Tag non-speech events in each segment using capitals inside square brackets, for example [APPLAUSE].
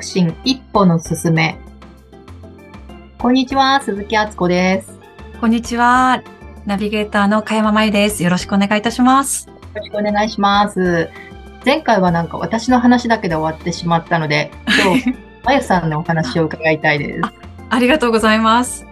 促進一歩の進め。こんにちは、鈴木敦子です。こんにちは、ナビゲーターの加山真由です。よろしくお願いいたします。よろしくお願いします。前回はなんか私の話だけで終わってしまったので、今日、[LAUGHS] まゆさんのお話を伺いたいですあ。ありがとうございます。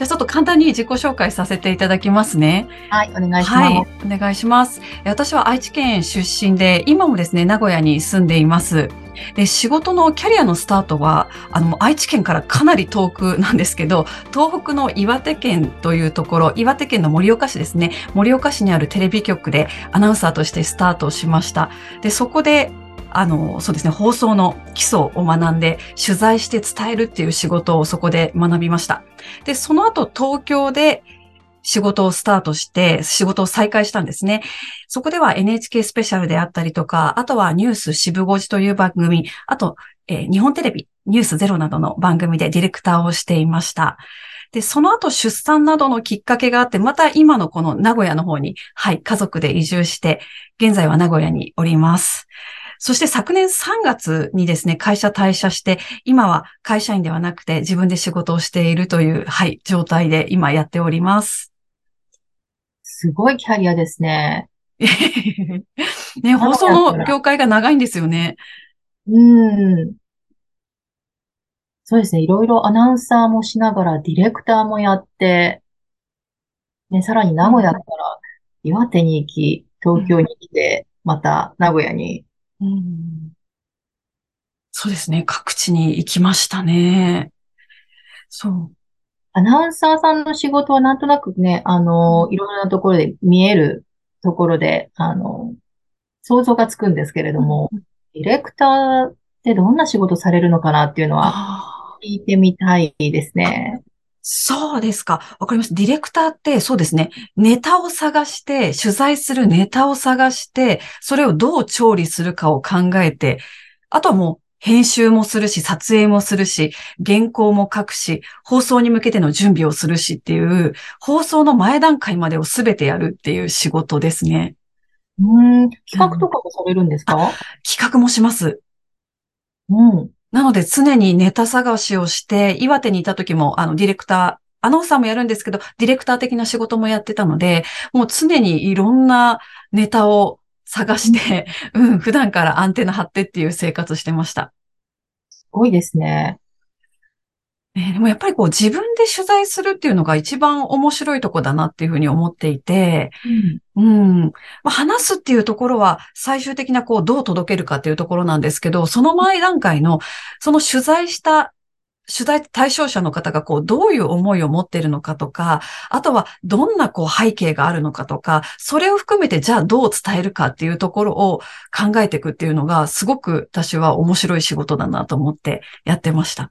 じゃあちょっと簡単に自己紹介させていただきますね。はい、お願いします。はい、お願いします。私は愛知県出身で、今もですね、名古屋に住んでいます。で、仕事のキャリアのスタートは、あの、愛知県からかなり遠くなんですけど、東北の岩手県というところ、岩手県の盛岡市ですね、盛岡市にあるテレビ局でアナウンサーとしてスタートしました。で、そこであの、そうですね、放送の基礎を学んで、取材して伝えるっていう仕事をそこで学びました。で、その後東京で仕事をスタートして、仕事を再開したんですね。そこでは NHK スペシャルであったりとか、あとはニュース渋5時という番組、あと、えー、日本テレビ、ニュースゼロなどの番組でディレクターをしていました。で、その後出産などのきっかけがあって、また今のこの名古屋の方に、はい、家族で移住して、現在は名古屋におります。そして昨年3月にですね、会社退社して、今は会社員ではなくて自分で仕事をしているという、はい、状態で今やっております。すごいキャリアですね。[LAUGHS] ね、放送の業界が長いんですよね。うん。そうですね。いろいろアナウンサーもしながら、ディレクターもやって、ね、さらに名古屋から岩手に行き、東京に来て、また名古屋にうん、そうですね。各地に行きましたね。そう。アナウンサーさんの仕事はなんとなくね、あの、いろんなところで見えるところで、あの、想像がつくんですけれども、ディレクターってどんな仕事されるのかなっていうのは聞いてみたいですね。そうですか。わかりました。ディレクターってそうですね。ネタを探して、取材するネタを探して、それをどう調理するかを考えて、あとはもう編集もするし、撮影もするし、原稿も書くし、放送に向けての準備をするしっていう、放送の前段階までをすべてやるっていう仕事ですね。うん、企画とかもされるんですか、うん、企画もします。うん。なので常にネタ探しをして、岩手にいた時も、あの、ディレクター、アナウンサーもやるんですけど、ディレクター的な仕事もやってたので、もう常にいろんなネタを探して、うん、普段からアンテナ張ってっていう生活してました。すごいですね。ね、でもやっぱりこう自分で取材するっていうのが一番面白いとこだなっていうふうに思っていて、うん。うんまあ、話すっていうところは最終的なこうどう届けるかっていうところなんですけど、その前段階のその取材した取材対象者の方がこうどういう思いを持っているのかとか、あとはどんなこう背景があるのかとか、それを含めてじゃあどう伝えるかっていうところを考えていくっていうのがすごく私は面白い仕事だなと思ってやってました。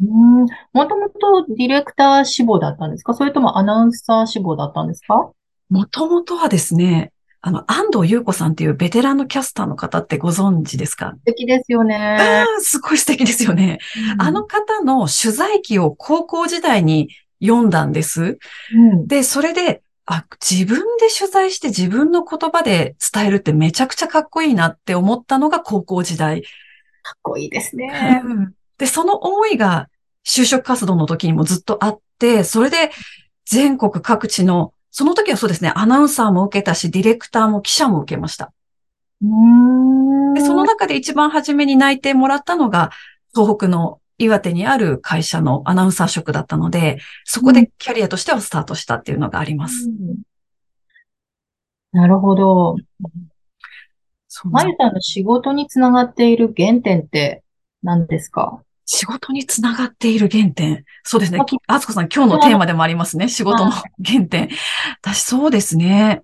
うん。もともとディレクター志望だったんですか？それともアナウンサー志望だったんですか？もともとはですね、あの、安藤優子さんっていうベテランのキャスターの方ってご存知ですか？素敵ですよね。ああ、すごい素敵ですよね、うん、あの方の取材記を高校時代に読んだんです。うん、で、それで、あ、自分で取材して自分の言葉で伝えるってめちゃくちゃかっこいいなって思ったのが高校時代。かっこいいですね。で、その思いが就職活動の時にもずっとあって、それで全国各地の、その時はそうですね、アナウンサーも受けたし、ディレクターも記者も受けました。でその中で一番初めに内定もらったのが、東北の岩手にある会社のアナウンサー職だったので、そこでキャリアとしてはスタートしたっていうのがあります。なるほど。まゆさんの仕事につながっている原点って何ですか？仕事につながっている原点。そうですね。あつこさん、今日のテーマでもありますね。仕事の原点。私、そうですね。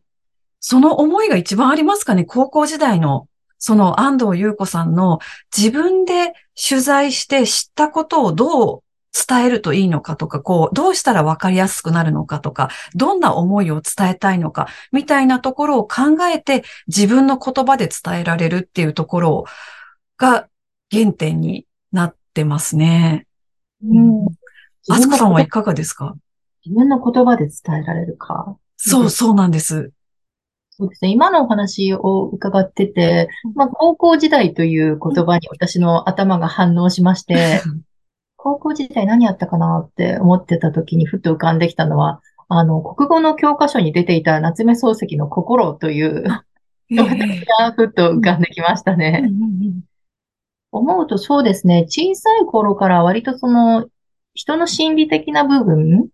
その思いが一番ありますかね。高校時代の、その安藤優子さんの自分で取材して知ったことをどう伝えるといいのかとか、こう、どうしたら分かりやすくなるのかとか、どんな思いを伝えたいのか、みたいなところを考えて自分の言葉で伝えられるっていうところが原点になってますね。うん。あつこさんはいかがですか？自分の言葉で伝えられるか？そう、そうなんです。そうですね。今のお話を伺ってて、まあ、高校時代という言葉に私の頭が反応しまして、[LAUGHS] 高校時代何やったかなって思ってた時にふっと浮かんできたのは、あの、国語の教科書に出ていた夏目漱石の心という、え [LAUGHS] がふっと浮かんできましたうんうね。ん思うとそうですね。小さい頃から割とその、人の心理的な部分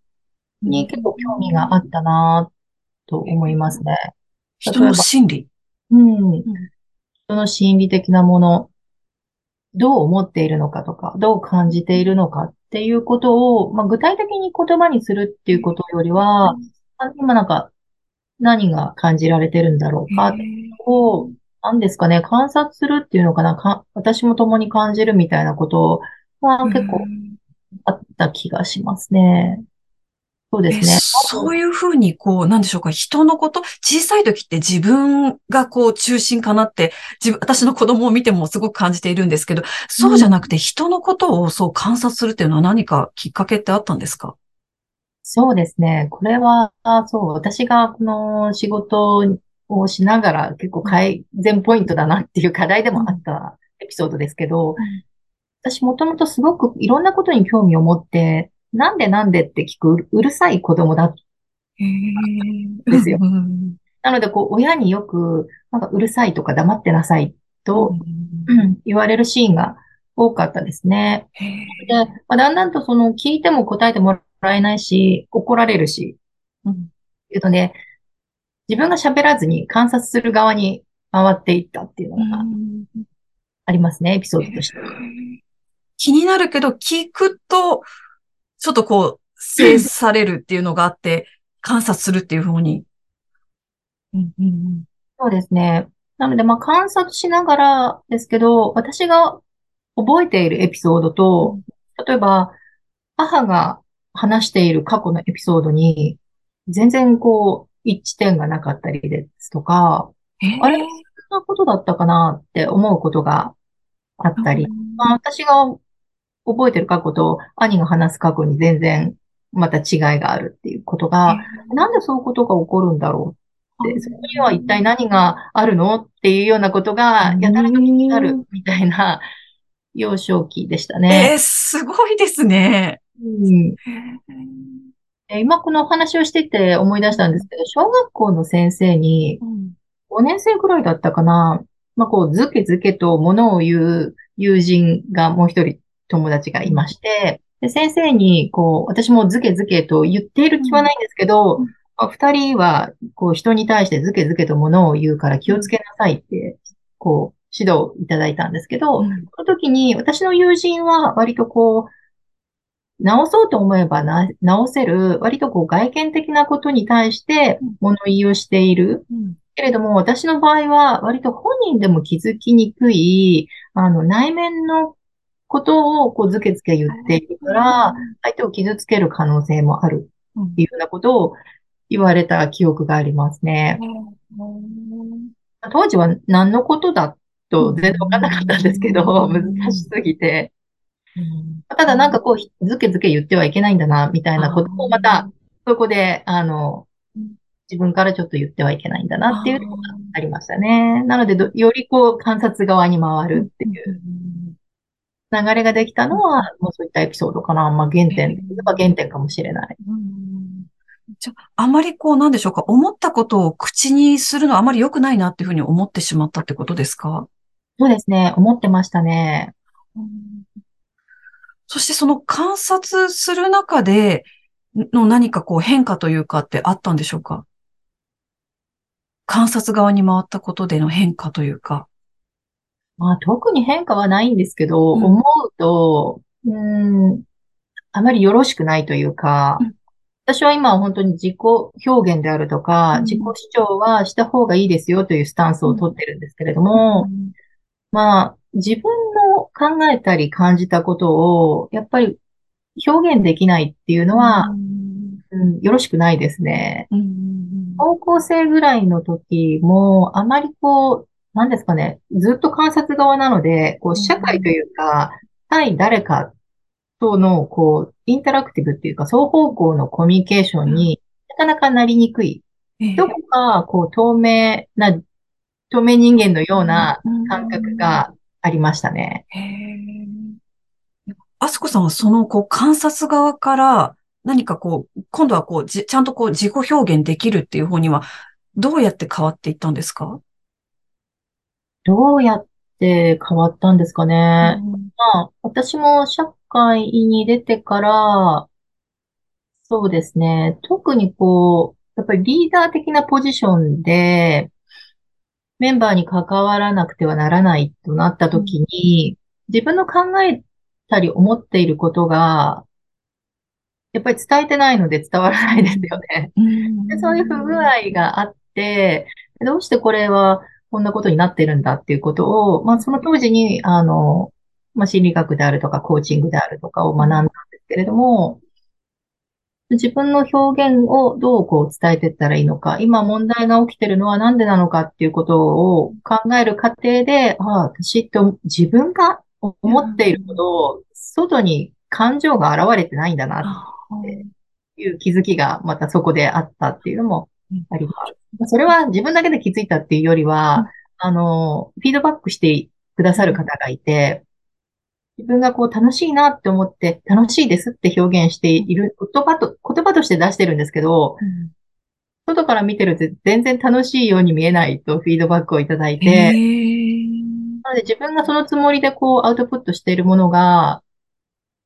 うんに結構興味があったなと思いますね。人の心理？うん。人の心理的なもの、どう思っているのかとか、どう感じているのかっていうことを、まあ、具体的に言葉にするっていうことよりは、あ今なんか何が感じられてるんだろうかを、何ですかね、観察するっていうのかな、か私も共に感じるみたいなことは結構あった気がしますね。そうですえね。そういうふうに、こう、なんでしょうか、人のこと、小さい時って自分がこう中心かなって、自分、私の子供を見てもすごく感じているんですけど、そうじゃなくて人のことをそう観察するっていうのは何かきっかけってあったんですか？そうですね。これは、そう、私がこの仕事をしながら結構改善ポイントだなっていう課題でもあったエピソードですけど、私もともとすごくいろんなことに興味を持って、なんでなんでって聞くうるさい子供だ。へですよ。うん。なので、こう、親によく、なんかうるさいとか黙ってなさいと、言われるシーンが多かったですね。で、まあ、だんだんとその聞いても答えてもらえないし、怒られるし、うん。っていうので、自分が喋らずに観察する側に回っていったっていうのがありますね、エピソードとしては。気になるけど、聞くと、ちょっとこう、制されるっていうのがあって、観察するっていうふうに。うんうんそうですね。なので、まあ、観察しながらですけど、私が覚えているエピソードと、例えば、母が話している過去のエピソードに、全然こう、一致点がなかったりですとか、あれそんなことだったかなって思うことがあったり、まあ、私が覚えてる過去と兄が話す過去に全然また違いがあるっていうことが、なんでそういうことが起こるんだろうって、そこには一体何があるのっていうようなことが、やたらと気になるみたいな幼少期でしたえねー、。すごいですね。うん。え今このお話をしてて思い出したんですけど、小学校の先生に、5年生くらいだったかな。まあ、こう、ずけずけと物を言う友人がもう一人友達がいまして、で、先生に、こう、私もずけずけと言っている気はないんですけど、二人は、こう、人に対してずけずけと物を言うから気をつけなさいって、こう、指導いただいたんですけど、うん。その時に、私の友人は割とこう、直そうと思えばな直せる、割とこう外見的なことに対してうん。物言いをしている。うん。けれども、私の場合は割と本人でも気づきにくい、あの、内面のことをこうずけずけ言っているから、相手を傷つける可能性もある。っていうようなことを言われた記憶がありますね。当時は何のことだと全然わかんなかったんですけど、うん。難しすぎて。うん。ただなんかこう、ずけずけ言ってはいけないんだな、みたいなことをまた、そこで、あのうん、自分からちょっと言ってはいけないんだなっていうのがありましたね。なのでど、よりこう観察側に回るっていう。流れができたのは、もうそういったエピソードかな。まあ原点、言えば原点かもしれない。うんじゃあ、あまりこう、なんでしょうか、思ったことを口にするのはあまり良くないなっていうふうに思ってしまったってことですか？そうですね。思ってましたね。そしてその観察する中での何かこう変化というかってあったんでしょうか？観察側に回ったことでの変化というか。まあ特に変化はないんですけど、うん。思うと、うーん、あまりよろしくないというか、うん。私は今は本当に自己表現であるとか、うん。自己主張はした方がいいですよというスタンスを取ってるんですけれども、まあ、自分の考えたり感じたことを、やっぱり表現できないっていうのは、うん、よろしくないですね。うんうん高校生ぐらいの時も、あまりこう、なんですかね、ずっと観察側なので、こう、社会というか、対誰かとの、こう、インタラクティブっていうか、双方向のコミュニケーションになかなかなりにくい。どこか、こう、透明な、透明人間のような感覚がありましたね。へあすこさんはその、こう、観察側から何かこう、今度はこう、ちゃんとこう、自己表現できるっていう方には、どうやって変わっていったんですか？どうやって変わったんですかね。うん、まあ、私も社会に出てから、そうですね。特にこう、やっぱりリーダー的なポジションで、メンバーに関わらなくてはならないとなった時に、自分の考えたり思っていることが、やっぱり伝えてないので伝わらないですよね。でそういう不具合があって、どうしてこれはこんなことになってるんだっていうことを、まあその当時に、あの、まあ心理学であるとかコーチングであるとかを学んだんですけれども、自分の表現をどうこう伝えていったらいいのか、今問題が起きてるのはなんでなのかっていうことを考える過程で、ああ、私って自分が思っているほど、外に感情が現れてないんだなっていう気づきがまたそこであったっていうのもあります。それは自分だけで気づいたっていうよりは、あの、フィードバックしてくださる方がいて、自分がこう楽しいなって思って楽しいですって表現している言葉と、言葉として出してるんですけど、うん、外から見てると全然楽しいように見えないとフィードバックをいただいて、なので自分がそのつもりでこうアウトプットしているものが、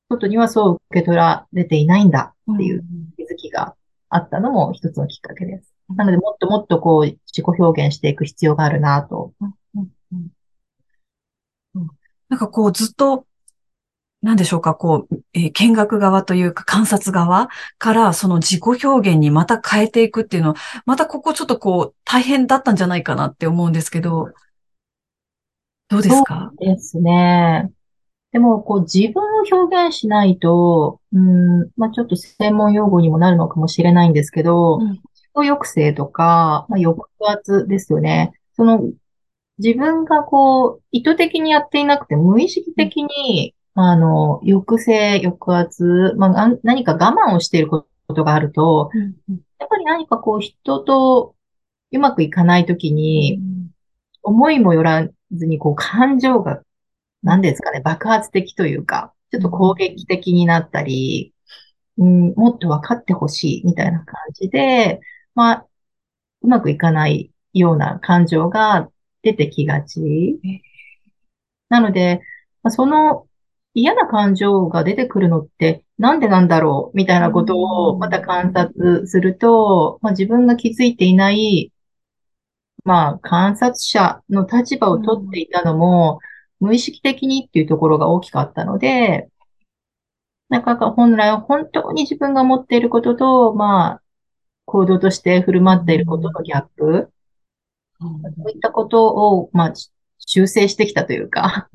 外にはそう受け取られていないんだっていう気づきがあったのも一つのきっかけです。なのでもっともっとこう自己表現していく必要があるなと。なんかこうずっとなんでしょうか、こう、えー、見学側というか観察側からその自己表現にまた変えていくっていうのは、またここちょっとこう大変だったんじゃないかなって思うんですけど、どうですか？そうですね。でも、こう自分を表現しないと、うん、まあちょっと専門用語にもなるのかもしれないんですけど、うん、自己抑制とか、まあ、抑圧ですよね。その自分がこう、意図的にやっていなくて無意識的にあの、抑制、抑圧、まあ、何か我慢をしていることがあると、うんうん、やっぱり何かこう人とうまくいかないときに、思いもよらずにこう感情が、何ですかね、爆発的というか、ちょっと攻撃的になったり、うん、もっと分かってほしいみたいな感じで、まあ、うまくいかないような感情が出てきがち。なので、その嫌な感情が出てくるのってなんでなんだろうみたいなことをまた観察すると、まあ、自分が気づいていない、まあ、観察者の立場を取っていたのも、無意識的にっていうところが大きかったので、なかなか本来は本当に自分が持っていることと、まあ、行動として振る舞っていることのギャップ、そういったことを、まあ、修正してきたというか、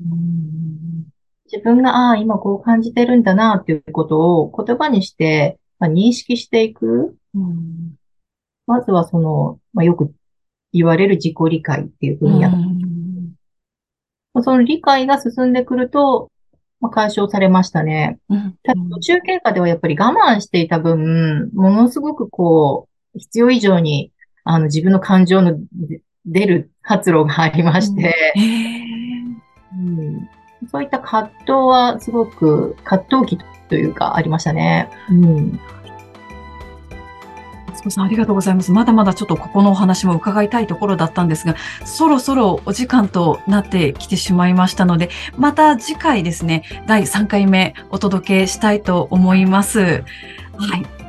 自分が、ああ、今こう感じてるんだな、っていうことを言葉にして、まあ、認識していく。うん、まずはその、まあ、よく言われる自己理解っていう分野。うん、その理解が進んでくると、まあ、解消されましたね。うん、ただ途中経過ではやっぱり我慢していた分、ものすごくこう、必要以上に、あの、自分の感情の出る発露がありまして、うんそういった葛藤はすごく葛藤期というかありましたね。うん。さんありがとうございます。まだまだちょっとここのお話も伺いたいところだったんですが、そろそろお時間となってきてしまいましたので、また次回ですね、第3回目お届けしたいと思います。はい。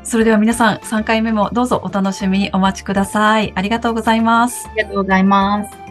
それでは皆さん3回目もどうぞお楽しみにお待ちください。ありがとうございます。ありがとうございます。